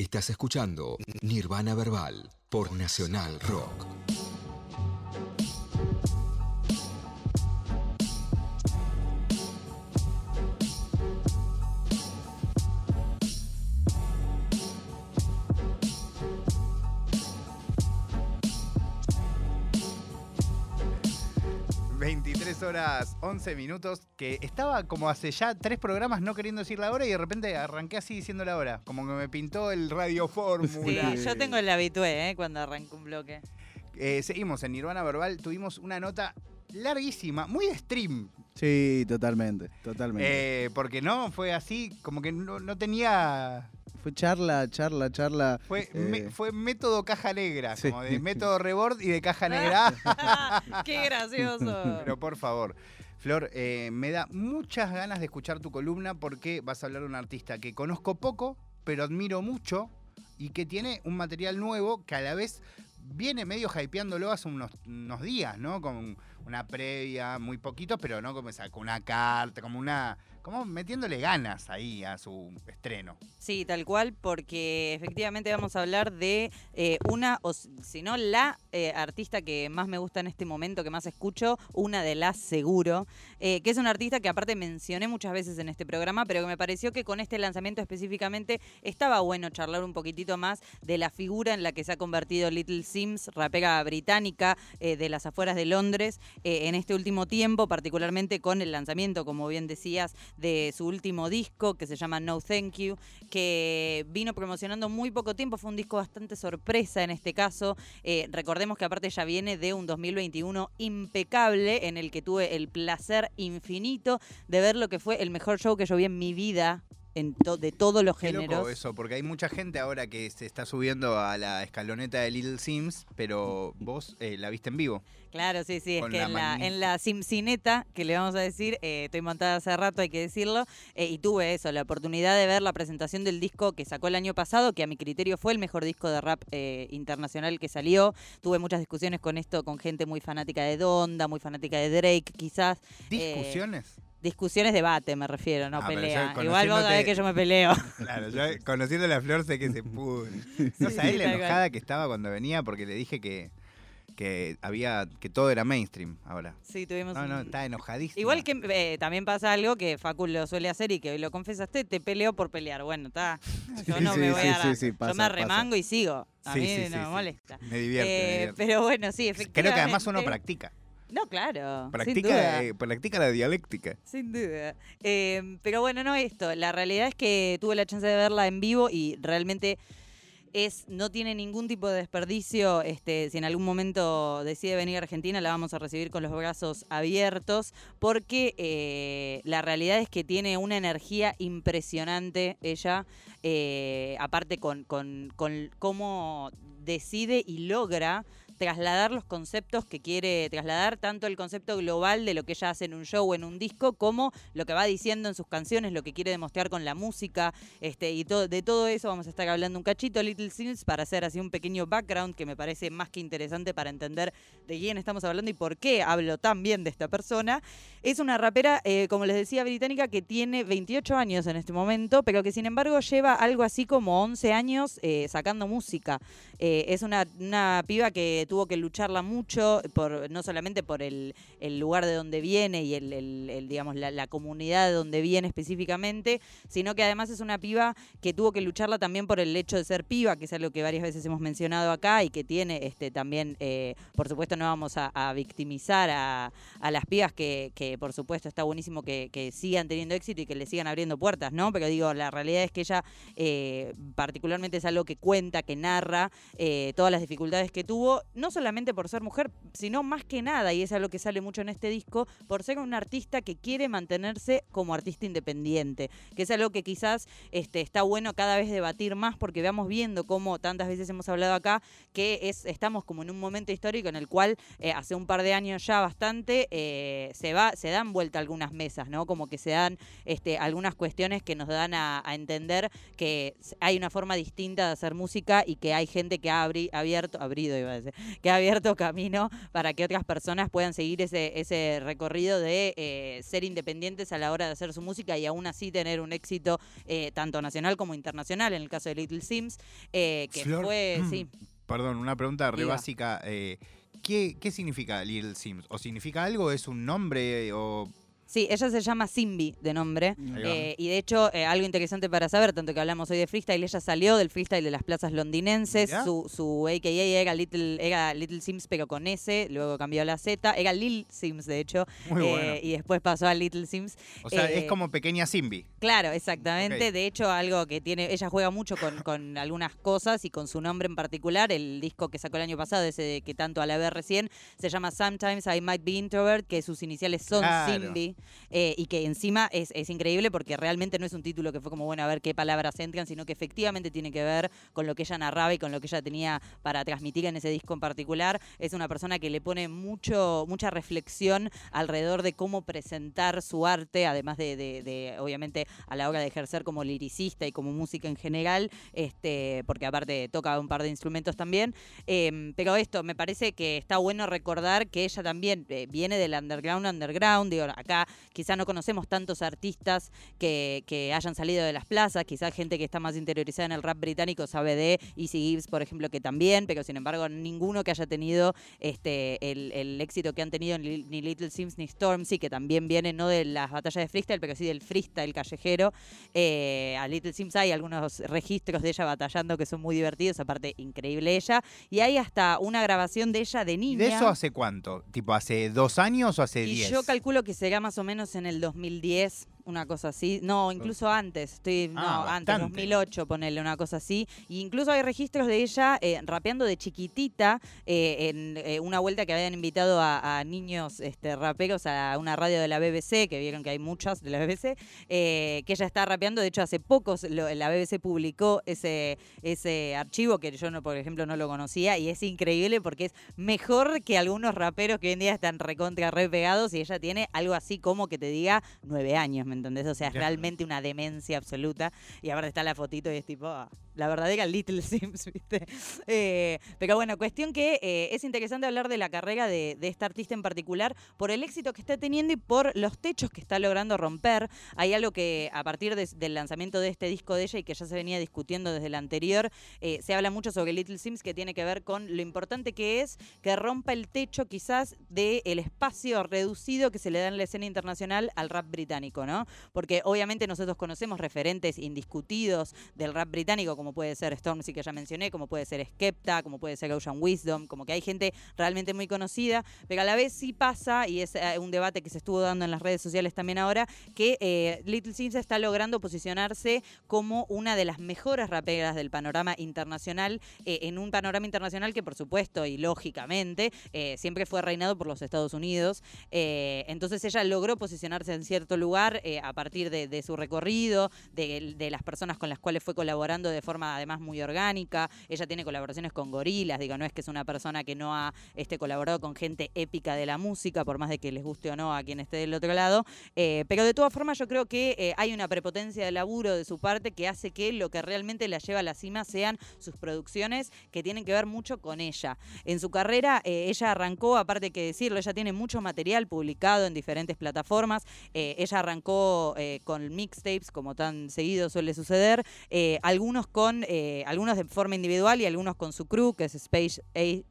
Estás escuchando Nirvana Verbal por Nacional Rock. 23 horas 11 minutos, que estaba como hace ya tres programas no queriendo decir la hora y de repente arranqué así diciendo la hora, como que me pintó el radio Sí, fórmula. yo tengo el habitué, ¿eh? Cuando arranco un bloque. Eh, seguimos en Nirvana Verbal, tuvimos una nota larguísima, muy de stream, Sí, totalmente, totalmente. eh, porque no fue así, como que no, no tenía... Fue charla, charla, charla. Fue, eh, me- fue método caja negra, Sí. como de método rebord y de caja negra. ¡Qué gracioso! Pero por favor, Flor, eh, me da muchas ganas de escuchar tu columna porque vas a hablar de un artista que conozco poco, pero admiro mucho y que tiene un material nuevo que a la vez viene medio hypeándolo hace unos, unos días, ¿no? Con una previa, muy poquito, pero no como esa, con una carta, como una. Como metiéndole ganas ahí a su estreno. Sí, tal cual, porque efectivamente vamos a hablar de eh, una, o si no la eh, artista que más me gusta en este momento, que más escucho, una de las seguro, eh, que es una artista que aparte mencioné muchas veces en este programa, pero que me pareció que con este lanzamiento específicamente estaba bueno charlar un poquitito más de la figura en la que se ha convertido Little Sims, rapera británica de las afueras de Londres, en este último tiempo, particularmente con el lanzamiento, como bien decías, de su último disco que se llama No Thank You, que vino promocionando muy poco tiempo, fue un disco bastante sorpresa en este caso. Eh, recordemos que aparte ya viene de un 2021 impecable en el que tuve el placer infinito de ver lo que fue el mejor show que yo vi en mi vida. En to- de todos los Qué géneros. loco eso, porque hay mucha gente ahora que se está subiendo a la escaloneta de Little Sims, pero vos eh, la viste en vivo. Claro, sí, sí, es que la en la, en la que le vamos a decir, eh, estoy montada hace rato, hay que decirlo, eh, y tuve eso, la oportunidad de ver la presentación del disco que sacó el año pasado, que a mi criterio fue el mejor disco de rap eh, internacional que salió. Tuve muchas discusiones con esto, con gente muy fanática de Donda, muy fanática de Drake, quizás. ¿Discusiones? Discusiones, debate, me refiero, no Ah, yo pelea. Igual vos sabés que yo me peleo. Claro, yo conociendo a la flor sé que se pudo. No sabés sí, la cual. enojada que estaba cuando venía porque le dije que, que había que todo era mainstream ahora. Sí, tuvimos No, un- no, está enojadísimo. Igual que eh, también pasa algo que Facu lo suele hacer y que hoy lo confesaste, te peleo por pelear. Bueno, está. Yo Sí, no me voy a. sí, sí, yo pasa, me pasa. arremango y sigo. A mí no me molesta. Me divierte, me Eh, divierte. pero bueno, sí, efectivamente. Creo que además uno practica. No, claro. Practica, eh, practica la dialéctica. Sin duda. Eh, pero bueno, no esto. La realidad es que tuve la chance de verla en vivo y realmente es no tiene ningún tipo de desperdicio. Este, si en algún momento decide venir a Argentina, la vamos a recibir con los brazos abiertos, porque eh, la realidad es que tiene una energía impresionante ella, eh, aparte con, con, con cómo decide y logra trasladar los conceptos que quiere trasladar, tanto el concepto global de lo que ella hace en un show o en un disco, como lo que va diciendo en sus canciones, lo que quiere demostrar con la música, este, y todo, de todo eso vamos a estar hablando un cachito, Little Sims, para hacer así un pequeño background que me parece más que interesante para entender de quién estamos hablando y por qué hablo tan bien de esta persona. Es una rapera, eh, como les decía, británica que tiene 28 años en este momento, pero que sin embargo lleva algo así como 11 años eh, sacando música. Eh, es una, una piba que tuvo que lucharla mucho, por, no solamente por el, lugar de donde viene y el, digamos, la, comunidad de donde viene específicamente, sino que además es una piba que tuvo que lucharla también por el hecho de ser piba, que es algo que varias veces hemos mencionado acá y que tiene este también, eh, por supuesto no vamos a, victimizar a, a las pibas que, que, por supuesto está buenísimo que, sigan teniendo éxito y que le sigan abriendo puertas, ¿no? Pero digo, la realidad es que ella eh, particularmente es algo que cuenta, que narra eh, todas las dificultades que tuvo, no solamente por ser mujer, sino más que nada, y es algo que sale mucho en este disco, por ser un artista que quiere mantenerse como artista independiente, que es algo que quizás este, está bueno cada vez debatir más porque vamos viendo cómo tantas veces hemos hablado acá que es, estamos como en un momento histórico en el cual eh, hace un par de años ya bastante eh, se va se dan vuelta algunas mesas, ¿no? Como que se dan este, algunas cuestiones que nos dan a, entender que hay una forma distinta de hacer música y que hay gente que ha abierto, abrido iba a decir, que ha abierto camino para que otras personas puedan seguir ese, ese recorrido de eh, ser independientes a la hora de hacer su música y aún así tener un éxito eh, tanto nacional como internacional, en el caso de Little Sims, eh, que fue, sí. Perdón, una pregunta re básica. ¿qué, ¿Qué significa Little Sims? ¿O significa algo? ¿Es un nombre? ¿O Sí, ella se llama Simbi de nombre. Eh, y de hecho, eh, algo interesante para saber, tanto que hablamos hoy de freestyle, ella salió del freestyle de las plazas londinenses. Su, su AKA era Little, era Little Sims, pero con S. Luego cambió a la Z. Era Lil Sims, de hecho. Eh, y después pasó a Little Sims. O sea, es como pequeña Simbi. Claro, exactamente. De hecho, algo que tiene. Ella juega mucho con, con, algunas cosas y con su nombre en particular. El disco que sacó el año pasado, ese que tanto a la vez recién, se llama Sometimes I Might Be Introvert, que sus iniciales son Simbi. Eh, y que encima es, increíble porque realmente no es un título que fue como, bueno, a ver qué palabras entran, sino que efectivamente tiene que ver con lo que ella narraba y con lo que ella tenía para transmitir en ese disco en particular. Es una persona que le pone mucho, mucha reflexión alrededor de cómo presentar su arte, además de, obviamente, a la hora de ejercer como liricista y como música en general, este, porque aparte toca un par de instrumentos también. Em, pero esto, me parece que está bueno recordar que ella también eh, viene del underground, underground, digo, acá quizá no conocemos tantos artistas que, hayan salido de las plazas, quizá gente que está más interiorizada en el rap británico sabe de Easy Gibbs, por ejemplo, que también, pero sin embargo ninguno que haya tenido este el, éxito que han tenido ni Little Sims ni Stormzy, que también viene no de las batallas de freestyle, pero sí del freestyle callejero. Eh, a Little Sims hay algunos registros de ella batallando que son muy divertidos, aparte increíble ella, y hay hasta una grabación de ella de niña. ¿De eso hace cuánto? ¿Tipo hace dos años o hace diez? Yo calculo que será más o menos en el 2010 una cosa así. No, incluso antes. Estoy, no, ah, antes, 2008, ponerle una cosa así. Y incluso hay registros de ella eh, rapeando de chiquitita eh, en eh, una vuelta que habían invitado a, niños este, raperos a una radio de la BBC, que vieron que hay muchas de la BBC, que ella está rapeando. De hecho, hace poco la BBC publicó ese, ese archivo que yo, no, por ejemplo, no lo conocía y es increíble porque es mejor que algunos raperos que hoy en día están recontra re pegados y ella tiene algo así como que te diga nueve años, ¿me entendés? O sea, es realmente una demencia absoluta. Y ahora está la fotito y es tipo, ah, la verdadera Little Sims, ¿viste? Eh, pero bueno, cuestión que eh, es interesante hablar de la carrera de, esta artista en particular por el éxito que está teniendo y por los techos que está logrando romper. Hay algo que a partir del lanzamiento de este disco de ella y que ya se venía discutiendo desde el anterior, eh, se habla mucho sobre Little Sims que tiene que ver con lo importante que es que rompa el techo quizás del espacio reducido que se le da en la escena internacional al rap británico, ¿no? Porque obviamente nosotros conocemos referentes indiscutidos del rap británico como puede ser Stormzy que ya mencioné, como puede ser Skepta, como puede ser Ocean Wisdom, como que hay gente realmente muy conocida, pero a la vez sí pasa, y es eh, un debate que se estuvo dando en las redes sociales también ahora, que eh, Little Sims está logrando posicionarse como una de las mejores raperas del panorama internacional, eh, en un panorama internacional que por supuesto y lógicamente siempre fue reinado por los Estados Unidos. entonces ella logró posicionarse en cierto lugar a partir de, su recorrido, de, las personas con las cuales fue colaborando de forma además muy orgánica. Ella tiene colaboraciones con gorilas, digo, no es que es una persona que no ha este, colaborado con gente épica de la música, por más de que les guste o no a quien esté del otro lado. Eh, pero de todas formas yo creo que eh, hay una prepotencia de laburo de su parte que hace que lo que realmente la lleva a la cima sean sus producciones que tienen que ver mucho con ella. En su carrera eh, ella arrancó, aparte que decirlo, ella tiene mucho material publicado en diferentes plataformas. ella arrancó con mixtapes, como tan seguido suele suceder, algunos con eh, algunos de forma individual y algunos con su crew, que es Space,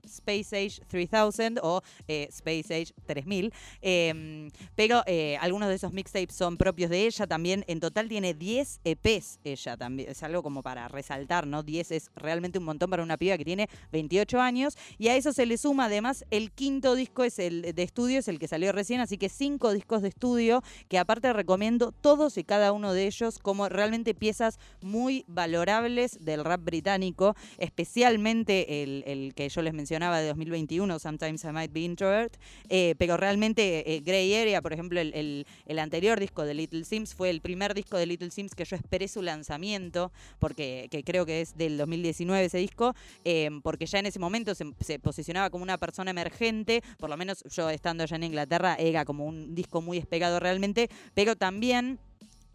Space Age 3000 o eh, Space Age 3000. Em, pero eh, algunos de esos mixtapes son propios de ella. También en total tiene 10 EPs ella también. Es algo como para resaltar, ¿no? 10 es realmente un montón para una piba que tiene 28 años. Y a eso se le suma además el quinto disco es el de estudio, es el que salió recién. Así que cinco discos de estudio que aparte recomiendo todos y cada uno de ellos como realmente piezas muy valorables del rap británico, especialmente el, que yo les mencionaba de 2021, Sometimes I Might Be Introvert, eh, pero realmente eh, Grey Area, por ejemplo, el, anterior disco de Little Sims fue el primer disco de Little Sims que yo esperé su lanzamiento, porque que creo que es del 2019 ese disco, eh, porque ya en ese momento se, se, posicionaba como una persona emergente, por lo menos yo estando allá en Inglaterra era como un disco muy despegado realmente, pero también también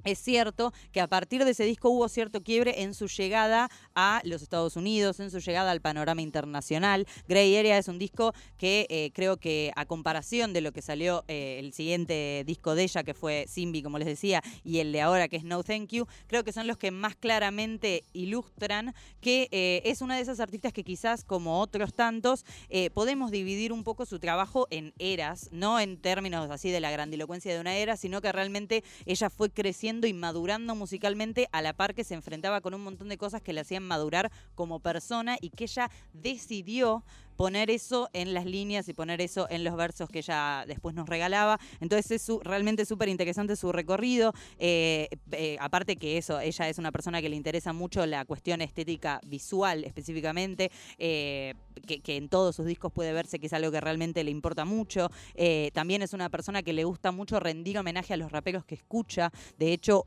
es cierto que a partir de ese disco hubo cierto quiebre en su llegada a los Estados Unidos, en su llegada al panorama internacional. Grey Area es un disco que eh, creo que a comparación de lo que salió eh, el siguiente disco de ella, que fue Simbi, como les decía, y el de ahora, que es No Thank You, creo que son los que más claramente ilustran que eh, es una de esas artistas que quizás, como otros tantos, podemos dividir un poco su trabajo en eras, no en términos así de la grandilocuencia de una era, sino que realmente ella fue creciendo y madurando musicalmente a la par que se enfrentaba con un montón de cosas que le hacían madurar como persona y que ella decidió poner eso en las líneas y poner eso en los versos que ella después nos regalaba. Entonces es realmente súper interesante su recorrido. Eh, eh, aparte que eso, ella es una persona que le interesa mucho la cuestión estética visual específicamente, eh, que, en todos sus discos puede verse que es algo que realmente le importa mucho. también es una persona que le gusta mucho rendir homenaje a los raperos que escucha. De hecho,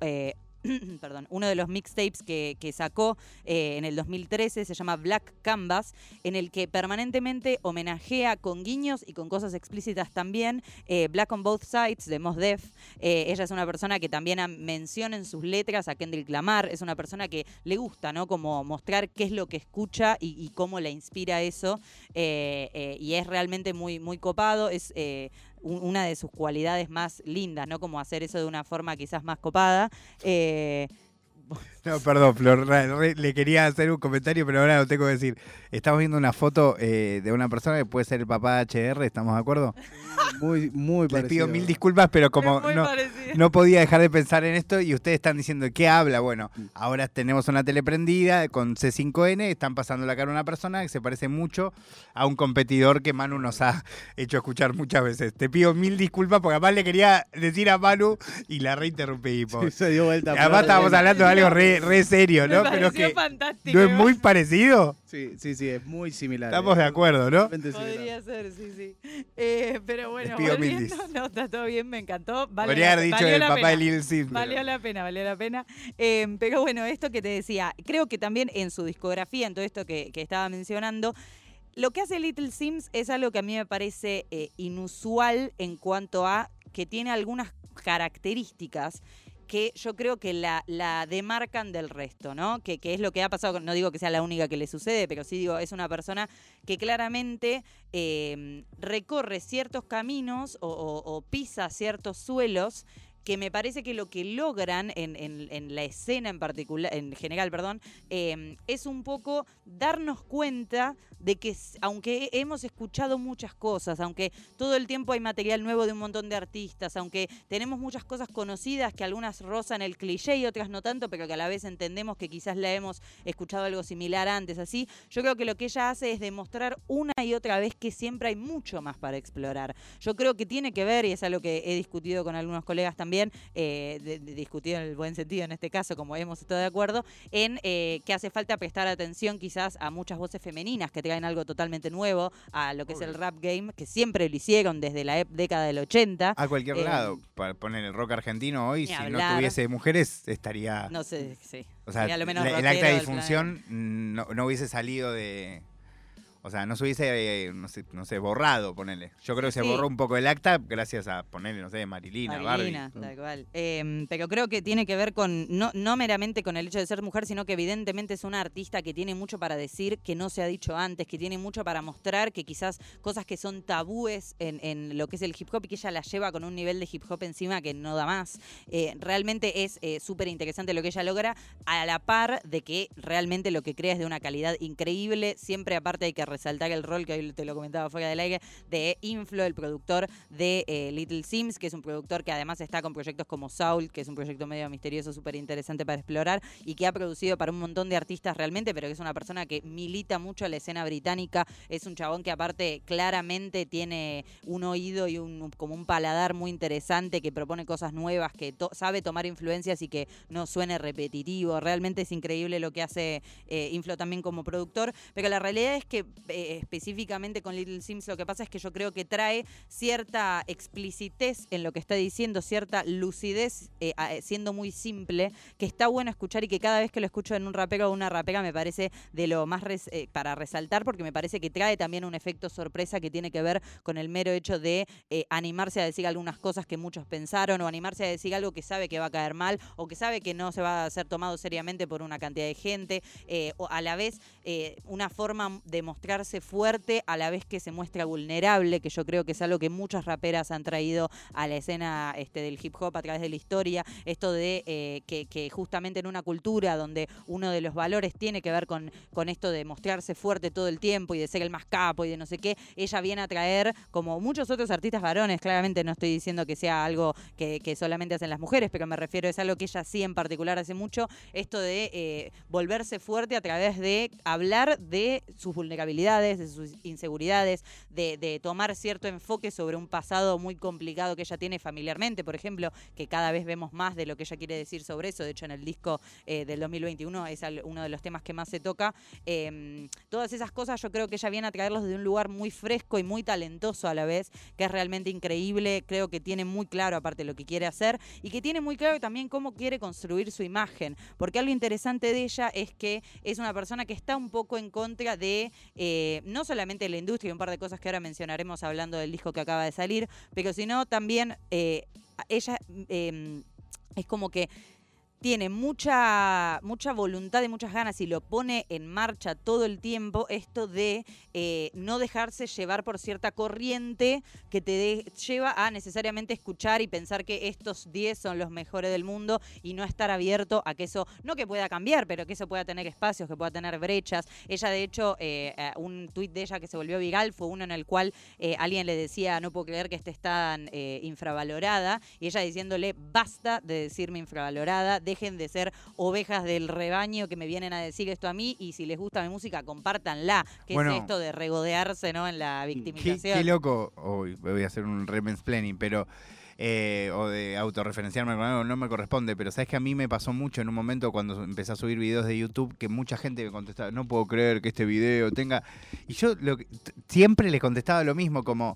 perdón, uno de los mixtapes que, sacó eh, en el 2013 se llama Black Canvas, en el que permanentemente homenajea con guiños y con cosas explícitas también eh, Black on Both Sides de Mos Def. Eh, ella es una persona que también menciona en sus letras a Kendrick Lamar, es una persona que le gusta, ¿no? Como mostrar qué es lo que escucha y, cómo le inspira eso. y es realmente muy, muy copado, es una de sus cualidades más lindas, ¿no? Como hacer eso de una forma quizás más copada. Eh, no, perdón, Flor, le quería hacer un comentario, pero ahora lo tengo que decir. Estamos viendo una foto eh, de una persona que puede ser el papá de HR, ¿estamos de acuerdo? Muy, muy parecido. Les pido mil disculpas, pero como no, podía dejar de pensar en esto y ustedes están diciendo, ¿qué habla? Bueno, ahora tenemos una tele prendida con C5N, están pasando la cara a una persona que se parece mucho a un competidor que Manu nos ha hecho escuchar muchas veces. Te pido mil disculpas porque además le quería decir a Manu y la reinterrumpimos. se dio vuelta. Además estábamos hablando de algo re, serio, ¿no? Pero que fantástico. ¿No es muy parecido? Sí, sí, sí, es muy similar. Estamos de acuerdo, ¿no? Podría ser, sí, sí. Eh, pero bueno, volviendo, no, está todo bien, me encantó. Podría haber dicho el papá de Lil Sim. Valió la pena, valió la pena. Eh, pero bueno, esto que te decía, creo que también en su discografía, en todo esto que, estaba mencionando, lo que hace Little Sims es algo que a mí me parece eh, inusual en cuanto a que tiene algunas características que yo creo que la, la demarcan del resto, ¿no? Que, que, es lo que ha pasado, no digo que sea la única que le sucede, pero sí digo, es una persona que claramente em, recorre ciertos caminos o pisa ciertos suelos que me parece que lo que logran en, la escena en particular, en general, perdón, em, es un poco darnos cuenta de que aunque hemos escuchado muchas cosas, aunque todo el tiempo hay material nuevo de un montón de artistas, aunque tenemos muchas cosas conocidas que algunas rozan el cliché y otras no tanto, pero que a la vez entendemos que quizás la hemos escuchado algo similar antes, así, yo creo que lo que ella hace es demostrar una y otra vez que siempre hay mucho más para explorar. Yo creo que tiene que ver, y es algo que he discutido con algunos colegas también, eh, discutido en el buen sentido en este caso, como hemos estado de acuerdo, en eh, que hace falta prestar atención quizás a muchas voces femeninas que traen algo totalmente nuevo a lo que es el rap game, que siempre lo hicieron desde la década del 80. A cualquier eh, lado, para poner el rock argentino hoy, si no tuviese mujeres, estaría... No sé, sí. O sea, el acta de difunción no hubiese salido de o sea, no se hubiese, eh, no, sé, no sé, borrado, ponele. Yo creo que se borró un poco el acta gracias a ponerle, no sé, Marilina, Marilina, tal cual. Em, pero creo que tiene que ver con, no, no meramente con el hecho de ser mujer, sino que evidentemente es una artista que tiene mucho para decir, que no se ha dicho antes, que tiene mucho para mostrar, que quizás cosas que son tabúes en, en lo que es el hip hop y que ella las lleva con un nivel de hip hop encima que no da más. Eh, realmente es eh, súper interesante lo que ella logra, a la par de que realmente lo que crea es de una calidad increíble. Siempre aparte hay que resaltar el rol que hoy te lo comentaba fuera del aire de Inflo, el productor de eh, Little Sims, que es un productor que además está con proyectos como Soul, que es un proyecto medio misterioso, súper interesante para explorar y que ha producido para un montón de artistas realmente, pero que es una persona que milita mucho la escena británica. Es un chabón que aparte claramente tiene un oído y un como un paladar muy interesante, que propone cosas nuevas, que sabe tomar influencias y que no suene repetitivo. Realmente es increíble lo que hace eh, Inflo también como productor, pero la realidad es que eh, específicamente con Little Sims, lo que pasa es que yo creo que trae cierta explicitez en lo que está diciendo, cierta lucidez, eh, eh, siendo muy simple, que está bueno escuchar y que cada vez que lo escucho en un rapero o una rapera me parece de lo más res- para resaltar, porque me parece que trae también un efecto sorpresa que tiene que ver con el mero hecho de animarse a decir algunas cosas que muchos pensaron o animarse a decir algo que sabe que va a caer mal o que sabe que no se va a ser tomado seriamente por una cantidad de gente, o a la vez una forma de mostrarse fuerte a la vez que se muestra vulnerable, que yo creo que es algo que muchas raperas han traído a la escena este, del hip hop a través de la historia, esto de eh, que, justamente en una cultura donde uno de los valores tiene que ver con, con esto de mostrarse fuerte todo el tiempo y de ser el más capo y de no sé qué, ella viene a traer, como muchos otros artistas varones, claramente no estoy diciendo que sea algo que, que solamente hacen las mujeres, pero me refiero, es algo que ella sí en particular hace mucho, esto de eh, volverse fuerte a través de hablar de sus vulnerabilidades, de sus inseguridades, de, de tomar cierto enfoque sobre un pasado muy complicado que ella tiene familiarmente, por ejemplo, que cada vez vemos más de lo que ella quiere decir sobre eso. De hecho, en el disco eh, del 2021 es uno de los temas que más se toca. Eh, todas esas cosas yo creo que ella viene a traerlos desde un lugar muy fresco y muy talentoso a la vez, que es realmente increíble. Creo que tiene muy claro aparte lo que quiere hacer y que tiene muy claro también cómo quiere construir su imagen. Porque algo interesante de ella es que es una persona que está un poco en contra de eh, no solamente la industria y un par de cosas que ahora mencionaremos hablando del disco que acaba de salir, pero sino también eh, ella eh, es como que tiene mucha, mucha voluntad y muchas ganas y lo pone en marcha todo el tiempo, esto de eh, no dejarse llevar por cierta corriente que te lleva a necesariamente escuchar y pensar que estos 10 son los mejores del mundo y no estar abierto a que eso, no que pueda cambiar, pero que eso pueda tener espacios, que pueda tener brechas. Ella, de hecho, eh, eh, un tuit de ella que se volvió viral fue uno en el cual alguien le decía, no puedo creer que esté tan infravalorada, y ella diciéndole, basta de decirme infravalorada, dejen de ser ovejas del rebaño que me vienen a decir esto a mí, y si les gusta mi música, compártanla, que Bueno. es esto de regodearse ¿no? en la victimización. qué loco, hoy voy a hacer un planning, pero eh, o de autorreferenciarme con algo, no me corresponde, pero sabes que a mí me pasó mucho en un momento cuando empecé a subir videos de YouTube que mucha gente me contestaba, no puedo creer que este video tenga... Y yo lo que- siempre les contestaba lo mismo, como,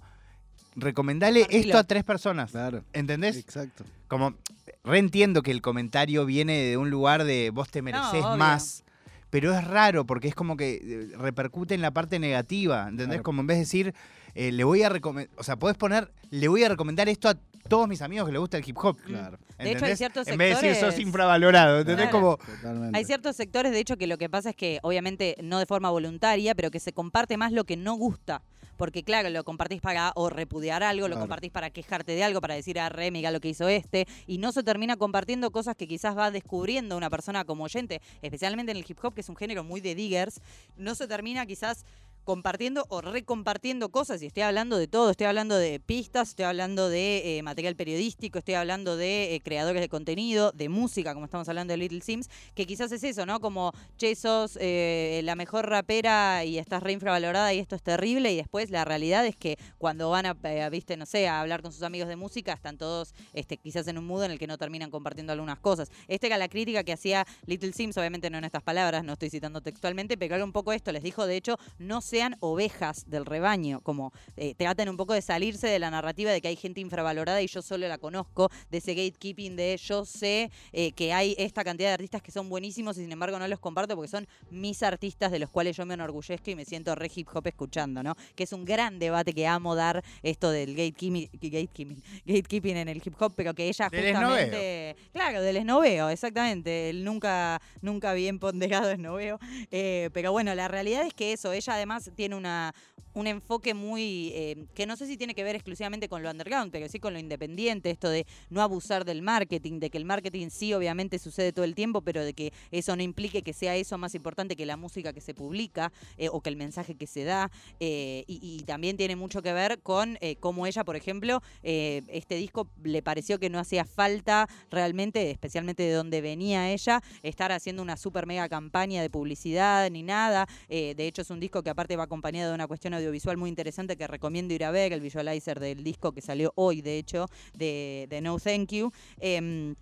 recomendale esto a tres personas, Claro. ¿entendés? Exacto. Como, reentiendo que el comentario viene de un lugar de vos te mereces más. Pero es raro porque es como que eh, repercute en la parte negativa, ¿entendés? Claro. Como en vez de decir, eh, le voy a recomendar, o sea, podés poner, le voy a recomendar esto a todos mis amigos que les gusta el hip hop. Claro. De hecho, hay ciertos En vez de decir sos sectores- infravalorado, ¿entendés? Claro. Como, Totalmente. Hay ciertos sectores, de hecho, que lo que pasa es que, obviamente, no de forma voluntaria, pero que se comparte más lo que no gusta. Porque, claro, lo compartís para o repudiar algo, lo Claro. compartís para quejarte de algo, para decir, ah, re, mira lo que hizo este. Y no se termina compartiendo cosas que quizás va descubriendo una persona como oyente, especialmente en el hip hop, que es un género muy de diggers. No se termina quizás compartiendo o recompartiendo cosas y estoy hablando de todo, estoy hablando de pistas, estoy hablando de eh, material periodístico, estoy hablando de eh, creadores de contenido, de música, como estamos hablando de Little Sims, que quizás es eso, ¿no? Como, che, sos eh, la mejor rapera y estás re infravalorada y esto es terrible y después la realidad es que cuando van a, viste, no sé, a hablar con sus amigos de música, están todos este, quizás en un mood en el que no terminan compartiendo algunas cosas. Esta era la crítica que hacía Little Sims, obviamente no en estas palabras, no estoy citando textualmente, pero era un poco esto, les dijo, de hecho, no sean ovejas del rebaño, como eh, traten un poco de salirse de la narrativa de que hay gente infravalorada y yo solo la conozco, de ese gatekeeping de yo sé eh, que hay esta cantidad de artistas que son buenísimos y sin embargo no los comparto porque son mis artistas de los cuales yo me enorgullezco y me siento re hip hop escuchando, ¿no? Que es un gran debate que amo dar esto del gatekeeping, gatekeeping, gatekeeping en el hip hop, pero que ella Del justamente... Claro, del esnoveo, exactamente. El nunca, nunca bien ponderado esnoveo. Eh, pero bueno, la realidad es que eso, ella además tiene una, un enfoque muy, eh, que no sé si tiene que ver exclusivamente con lo underground, pero sí con lo independiente, esto de no abusar del marketing, de que el marketing sí obviamente sucede todo el tiempo, pero de que eso no implique que sea eso más importante que la música que se publica eh, o que el mensaje que se da. eh, y, también tiene mucho que ver con cómo ella, por ejemplo, este disco le pareció que no hacía falta realmente, especialmente de donde venía ella, estar haciendo una super mega campaña de publicidad ni nada. De hecho, es un disco que aparte va acompañado de una cuestión audiovisual muy interesante que recomiendo ir a ver, el visualizer del disco que salió hoy, de hecho, de, de No Thank You. Em,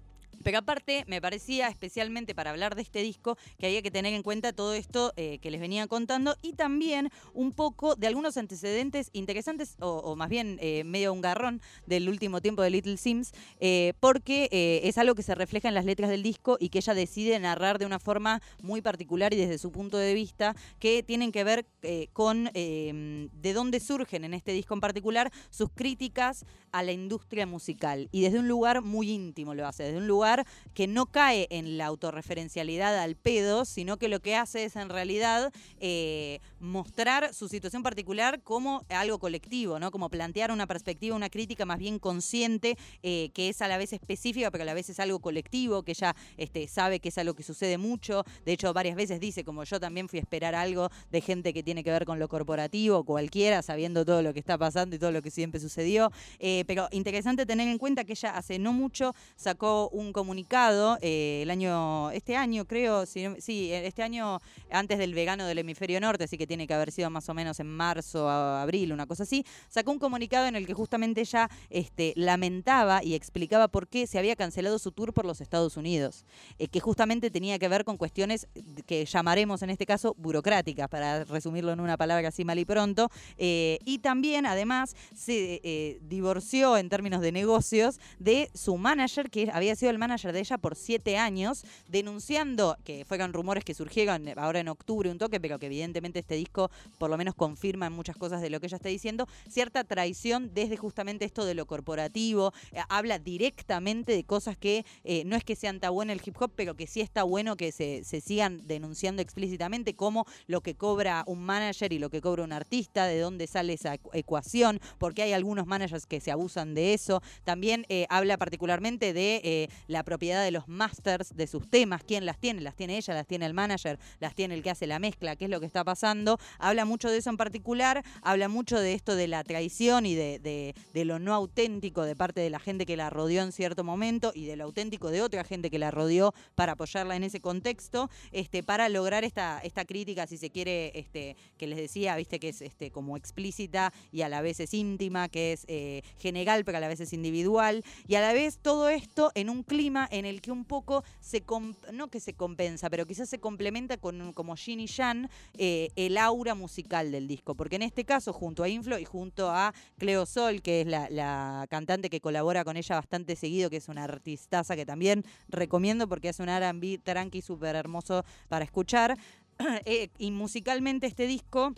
Pero aparte, me parecía especialmente para hablar de este disco que había que tener en cuenta todo esto eh, que les venía contando y también un poco de algunos antecedentes interesantes, o, más bien eh, medio un garrón del último tiempo de Little Sims, eh, porque es algo que se refleja en las letras del disco y que ella decide narrar de una forma muy particular y desde su punto de vista, que tienen que ver con de dónde surgen en este disco en particular sus críticas a la industria musical. Y desde un lugar muy íntimo lo hace, desde un lugar que no cae en la autorreferencialidad al pedo, sino que lo que hace es en realidad eh, mostrar su situación particular como algo colectivo, ¿no? Como plantear una perspectiva, una crítica más bien consciente, eh, que es a la vez específica, pero a la vez es algo colectivo, que ella este, sabe que es algo que sucede mucho. De hecho, varias veces dice, como yo también fui a esperar algo de gente que tiene que ver con lo corporativo, cualquiera, sabiendo todo lo que está pasando y todo lo que siempre sucedió. Eh, pero interesante tener en cuenta que ella hace no mucho sacó un comunicado eh, el año, este año creo, sí, este año antes del vegano del hemisferio norte, así que tiene que haber sido más o menos en marzo, a- abril, una cosa así, sacó un comunicado en el que justamente ella este, lamentaba y explicaba por qué se había cancelado su tour por los Estados Unidos, eh, que justamente tenía que ver con cuestiones que llamaremos en este caso burocráticas, para resumirlo en una palabra así mal y pronto, eh, y también además se eh, divorció en términos de negocios de su manager, que había sido el manager de ella por siete años, denunciando, que fueron rumores que surgieron ahora en octubre un toque, pero que evidentemente este disco por lo menos confirma en muchas cosas de lo que ella está diciendo, cierta traición desde justamente esto de lo corporativo, eh, habla directamente de cosas que eh, no es que sean tabú en el hip hop, pero que sí está bueno que se, se sigan denunciando explícitamente, como lo que cobra un manager y lo que cobra un artista, de dónde sale esa ecu- ecuación, porque hay algunos managers que se abusan de eso. También eh, habla particularmente de la propiedad de los masters de sus temas, quién las tiene, las tiene ella, las tiene el manager, las tiene el que hace la mezcla, qué es lo que está pasando. Habla mucho de eso en particular, habla mucho de esto de la traición y de, de- lo no auténtico de parte de la gente que la rodeó en cierto momento y de lo auténtico de otra gente que la rodeó para apoyarla en ese contexto, este, para lograr esta, esta crítica, si se quiere, este, que les decía, viste, que es este, como explícita y a la vez es íntima, que es eh, general, pero a la vez es individual, y a la vez todo esto en un en el que un poco se, no que se compensa, pero quizás se complementa con como Jin y Jan eh, el aura musical del disco, porque en este caso junto a Inflo y junto a Cleo Sol, que es la, la cantante que colabora con ella bastante seguido, que es una artistaza que también recomiendo porque es un R&B tranqui súper hermoso para escuchar, eh, y musicalmente este disco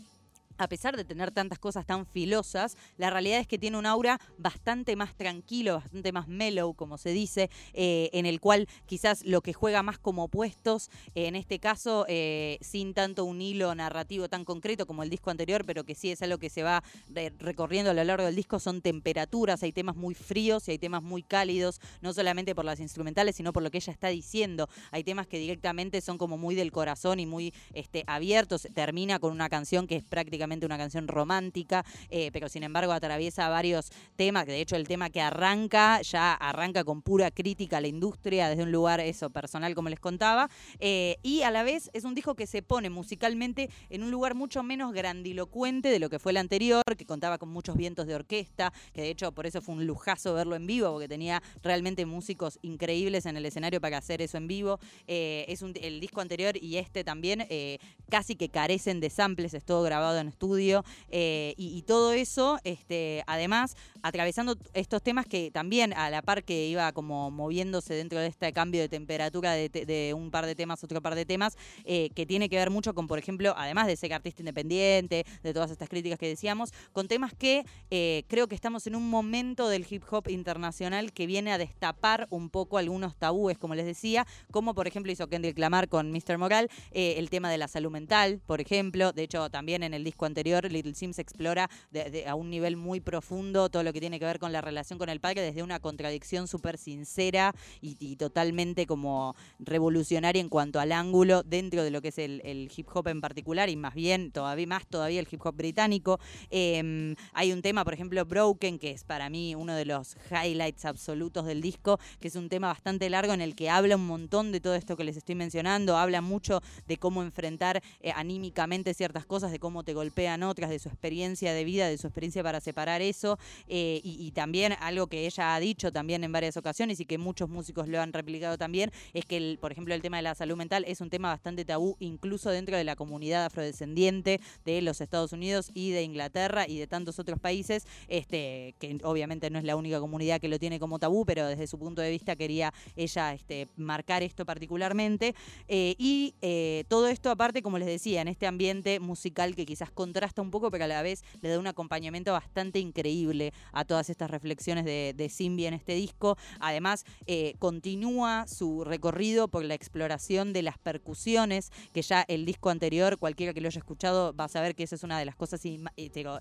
a pesar de tener tantas cosas tan filosas, la realidad es que tiene un aura bastante más tranquilo, bastante más mellow, como se dice, eh, en el cual quizás lo que juega más como opuestos, eh, en este caso, eh, sin tanto un hilo narrativo tan concreto como el disco anterior, pero que sí es algo que se va re- recorriendo a lo largo del disco, son temperaturas, hay temas muy fríos y hay temas muy cálidos, no solamente por las instrumentales, sino por lo que ella está diciendo. Hay temas que directamente son como muy del corazón y muy este, abiertos. Termina con una canción que es prácticamente una canción romántica, eh, pero sin embargo atraviesa varios temas, que de hecho el tema que arranca ya arranca con pura crítica a la industria desde un lugar eso personal como les contaba, eh, y a la vez es un disco que se pone musicalmente en un lugar mucho menos grandilocuente de lo que fue el anterior, que contaba con muchos vientos de orquesta, que de hecho por eso fue un lujazo verlo en vivo, porque tenía realmente músicos increíbles en el escenario para hacer eso en vivo. Eh, es un- el disco anterior y este también casi que carecen de samples, es todo grabado en estudio eh, y, todo eso, este, además, atravesando estos temas que también a la par que iba como moviéndose dentro de este cambio de temperatura de, un par de temas, otro par de temas, eh, que tiene que ver mucho con, por ejemplo, además de ser artista independiente, de todas estas críticas que decíamos, con temas que eh, creo que estamos en un momento del hip hop internacional que viene a destapar un poco algunos tabúes, como les decía, como por ejemplo hizo Kendrick Lamar con Mr. Moral, el tema de la salud mental, por ejemplo. De hecho, también en el disco anterior, Little Sims explora de- a un nivel muy profundo todo lo que tiene que ver con la relación con el padre desde una contradicción súper sincera y, totalmente como revolucionaria en cuanto al ángulo dentro de lo que es el, hip hop en particular y más bien, todavía más todavía el hip hop británico. Eh, hay un tema, por ejemplo, Broken, que es para mí uno de los highlights absolutos del disco, que es un tema bastante largo en el que habla un montón de todo esto que les estoy mencionando, habla mucho de cómo enfrentar eh, anímicamente ciertas cosas, de cómo te golpea otras, de su experiencia de vida, de su experiencia para separar eso, eh, y, también algo que ella ha dicho también en varias ocasiones y que muchos músicos lo han replicado también, es que, por ejemplo, el tema de la salud mental es un tema bastante tabú, incluso dentro de la comunidad afrodescendiente de los Estados Unidos y de Inglaterra y de tantos otros países, este, que obviamente no es la única comunidad que lo tiene como tabú, pero desde su punto de vista quería ella este, marcar esto particularmente. Eh, y eh, todo esto aparte, como les decía, en este ambiente musical que quizás contrasta un poco, pero a la vez le da un acompañamiento bastante increíble a todas estas reflexiones de, Simbi en este disco. Además, eh, continúa su recorrido por la exploración de las percusiones, que ya el disco anterior, cualquiera que lo haya escuchado, va a saber que esa es una de las cosas eh, digo,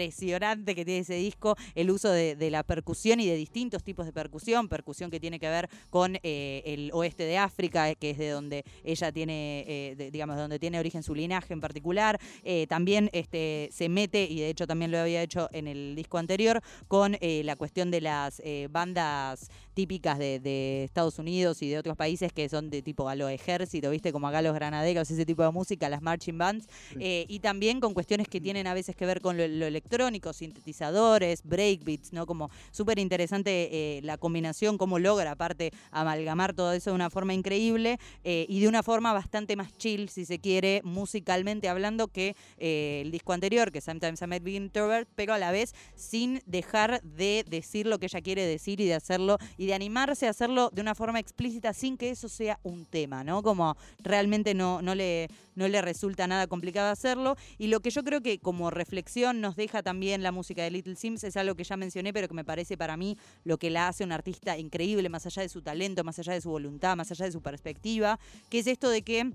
impresionante que tiene ese disco, el uso de, de la percusión y de distintos tipos de percusión, percusión que tiene que ver con eh, el oeste de África, eh, que es de donde ella tiene, eh, de- digamos, de donde tiene origen su linaje en particular. Eh, también este, se mete, y de hecho también lo había hecho en el disco anterior, con la cuestión de las bandas típicas de, de Estados Unidos y de otros países que son de tipo a lo ejército, ¿viste? Como acá los granaderos, ese tipo de música, las marching bands. Y también con cuestiones que tienen a veces que ver con lo, lo electrónico, sintetizadores, breakbeats, ¿no? Como súper interesante eh, la combinación, cómo logra aparte amalgamar todo eso de una forma increíble eh, y de una forma bastante más chill, si se quiere, musicalmente hablando, que eh, el disco anterior, que Sometimes I Might Be Introvert, pero a la vez sin dejar de decir lo que ella quiere decir y de hacerlo y de animarse a hacerlo de una forma explícita sin que eso sea un tema, ¿no? Como realmente no, no, le, no le resulta nada complicado hacerlo. Y lo que yo creo que como reflexión nos deja también la música de Little Sims es algo que ya mencioné, pero que me parece para mí lo que la hace una artista increíble, más allá de su talento, más allá de su voluntad, más allá de su perspectiva, que es esto de que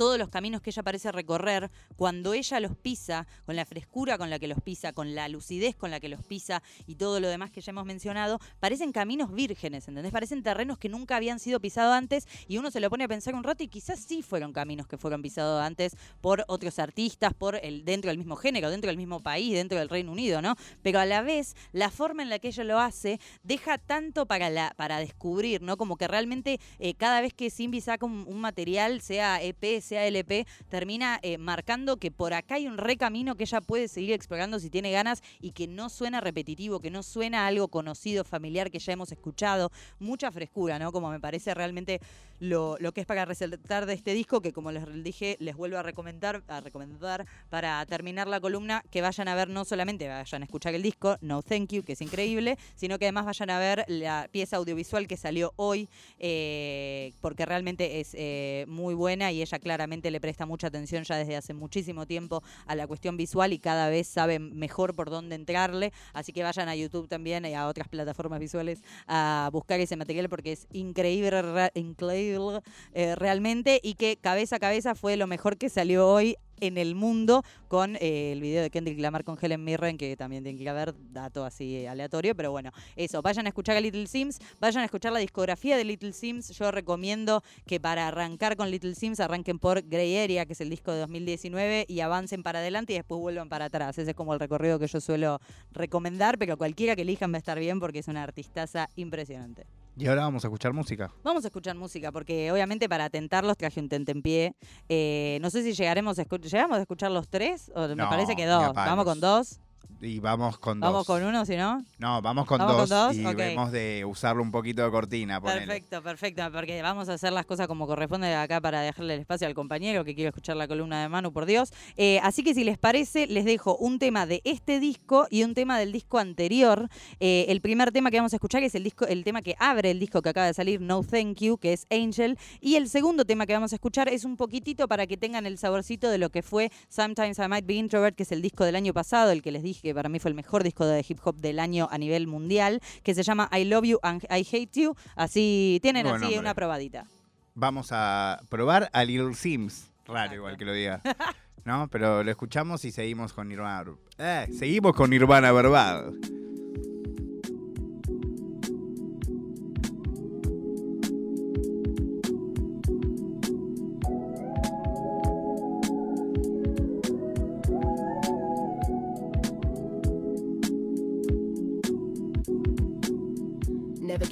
todos los caminos que ella parece recorrer, cuando ella los pisa, con la frescura con la que los pisa, con la lucidez con la que los pisa y todo lo demás que ya hemos mencionado, parecen caminos vírgenes, ¿entendés? Parecen terrenos que nunca habían sido pisados antes y uno se lo pone a pensar un rato y quizás sí fueron caminos que fueron pisados antes por otros artistas, por el dentro del mismo género, dentro del mismo país, dentro del Reino Unido, ¿no? Pero a la vez, la forma en la que ella lo hace deja tanto para, para descubrir, ¿no? Como que realmente eh, cada vez que Simbi saca un, un material, sea EP, sea LP, termina eh, marcando que por acá hay un recamino que ella puede seguir explorando si tiene ganas y que no suena repetitivo, que no suena algo conocido, familiar que ya hemos escuchado. Mucha frescura, ¿no? Como me parece realmente lo, lo que es para resaltar de este disco, que como les dije, les vuelvo a recomendar, a recomendar para terminar la columna, que vayan a ver no solamente vayan a escuchar el disco, No Thank You, que es increíble, sino que además vayan a ver la pieza audiovisual que salió hoy, eh, porque realmente es eh, muy buena y ella claramente le presta mucha atención ya desde hace muchísimo tiempo a la cuestión visual y cada vez sabe mejor por dónde entrarle. Así que vayan a YouTube también y a otras plataformas visuales a buscar ese material porque es increíble, re- increíble eh, realmente y que cabeza a cabeza fue lo mejor que salió hoy en el mundo con eh, el video de Kendrick Lamar con Helen Mirren, que también tienen que ver, dato así aleatorio, pero bueno, eso, vayan a escuchar a Little Sims, vayan a escuchar la discografía de Little Sims, yo recomiendo que para arrancar con Little Sims arranquen por Grey Area, que es el disco de 2019, y avancen para adelante y después vuelvan para atrás, ese es como el recorrido que yo suelo recomendar, pero cualquiera que elijan va a estar bien porque es una artistaza impresionante. Y ahora vamos a escuchar música. Vamos a escuchar música, porque obviamente para atentarlos traje un tentempié. Eh, no sé si llegaremos a escuchar. ¿Llegamos a escuchar los tres? O me No, parece que ni dos. palos. Vamos con dos. Y vamos con Vamos dos. con uno, si no. No, vamos con ¿Vamos con dos. Y Ok. vemos de usarlo un poquito de cortina. ponele. Perfecto, perfecto, porque vamos a hacer las cosas como corresponde acá para dejarle el espacio al compañero que quiere escuchar la columna de Manu, por Dios. Eh, así que si les parece, les dejo un tema de este disco y un tema del disco anterior. Eh, el primer tema que vamos a escuchar es el disco, el tema que abre el disco que acaba de salir, No Thank You, que es Angel. Y el segundo tema que vamos a escuchar es un poquitito para que tengan el saborcito de lo que fue Sometimes I Might Be Introvert, que es el disco del año pasado, el que les dije que para mí fue el mejor disco de hip hop del año a nivel mundial, que se llama I Love You and I Hate You. Así tienen así una probadita. Vamos a probar a Little Sims. Raro igual que lo diga. ¿No? Pero lo escuchamos y seguimos con Nirvana. Eh, seguimos con Nirvana verbal.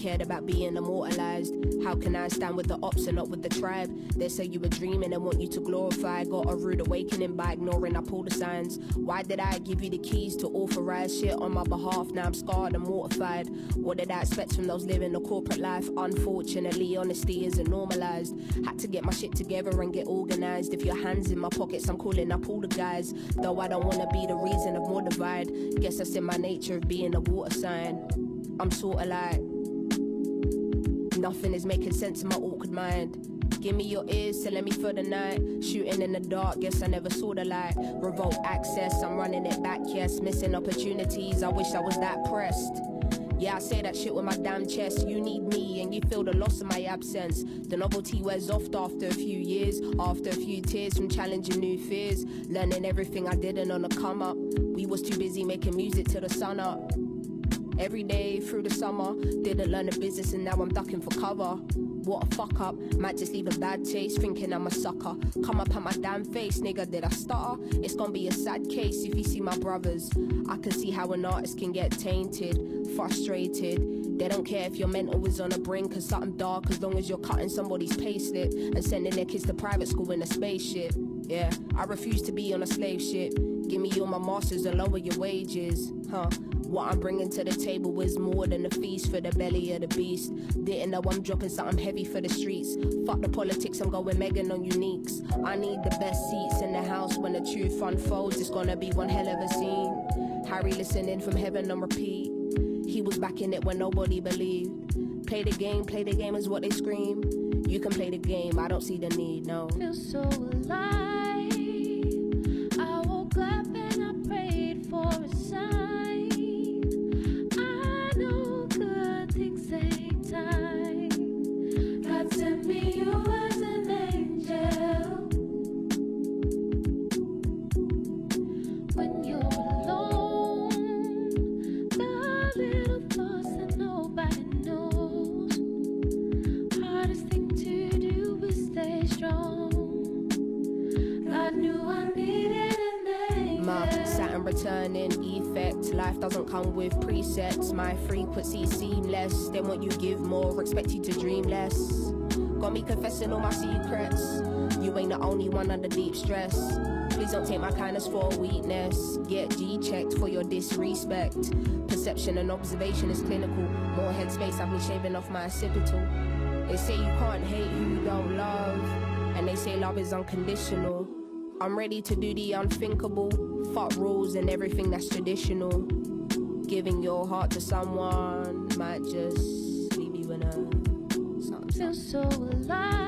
Cared about being immortalized. How can I stand with the ops and not with the tribe? They say you were dreaming and want you to glorify. Got a rude awakening by ignoring up all the signs. Why did I give you the keys to authorize shit on my behalf? Now I'm scarred and mortified. What did I expect from those living a corporate life? Unfortunately, honesty isn't normalized. Had to get my shit together and get organized. If your hands in my pockets, I'm calling up all the guys. Though I don't wanna be the reason of more divide. Guess that's in my nature of being a water sign. I'm sorta like Nothing is making sense in my awkward mind. Give me your ears, telling me for the night. Shooting in the dark, guess I never saw the light. Revolt access, I'm running it back, yes. Missing opportunities, I wish I was that pressed. Yeah, I say that shit with my damn chest. You need me, and you feel the loss of my absence. The novelty wears off after a few years, after a few tears from challenging new fears. Learning everything I didn't on the come up. We was too busy making music till the sun up. Every day through the summer, didn't learn the business and now I'm ducking for cover. What a fuck up, might just leave a bad taste, thinking I'm a sucker. Come up at my damn face, nigga, did I stutter? It's gonna be a sad case if you see my brothers. I can see how an artist can get tainted, frustrated. They don't care if your mental is on a brink of something dark as long as you're cutting somebody's payslip and sending their kids to private school in a spaceship. Yeah, I refuse to be on a slave ship. Give me all my masters and lower your wages, huh? What I'm bringing to the table is more than a feast for the belly of the beast. Didn't know I'm dropping something heavy for the streets. Fuck the politics, I'm going Megan on uniques. I need the best seats in the house when the truth unfolds. It's gonna be one hell of a scene. Harry listening from heaven on repeat. He was back in it when nobody believed. Play the game, play the game is what they scream. You can play the game, I don't see the need, no. Feel so alive. Confessing all my secrets. You ain't the only one under deep stress. Please don't take my kindness for weakness. Get G checked for your disrespect. Perception and observation is clinical. More headspace, I've been shaving off my occipital. They say you can't hate who you don't love. And they say love is unconditional. I'm ready to do the unthinkable. Fuck rules and everything that's traditional. Giving your heart to someone might just feel so alive.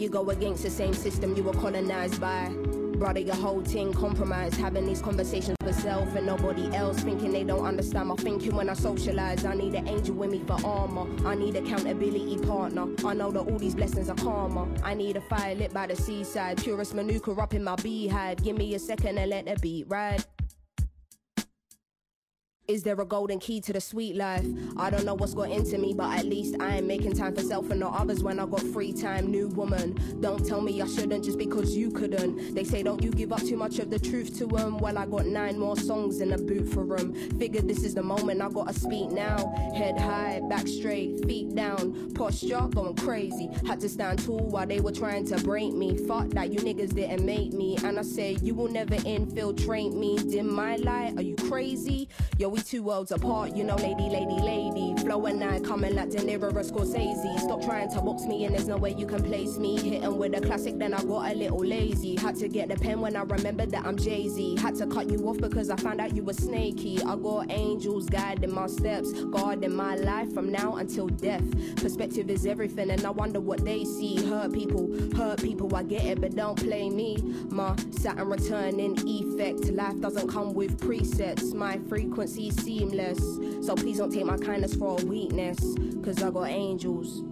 You go against the same system you were colonized by? Brother, your whole thing compromised. Having these conversations with self and nobody else. Thinking they don't understand my thinking when I socialize. I need an angel with me for armor. I need accountability partner. I know that all these blessings are karma. I need a fire lit by the seaside. Purest manuka up in my beehive. Give me a second and let the beat ride. Is there a golden key to the sweet life? I don't know what's got into me, but at least I am making time for self and not others when I got free time. New woman, don't tell me I shouldn't just because you couldn't. They say, don't you give up too much of the truth to them. Well, I got nine more songs in the boot for them. Figured this is the moment I gotta speak now. Head high, back straight, feet down. Posture going crazy. Had to stand tall while they were trying to break me. Fuck that, you niggas didn't make me. And I said, you will never infiltrate me. Dim my light, are you crazy? Yo, we two worlds apart, you know, lady, lady, lady. Flow and I coming like De Niro or Scorsese. Stop trying to box me, and there's no way you can place me. Hitting with a classic, then I got a little lazy. Had to get the pen when I remembered that I'm Jay Z. Had to cut you off because I found out you were snaky. I got angels guiding my steps, guarding my life from now until death. Perspective is everything, and I wonder what they see. Hurt people, hurt people, I get it, but don't play me. My Saturn returning effect. Life doesn't come with presets. My frequency's seamless. So please don't take my kindness for a weakness. Cause I got angels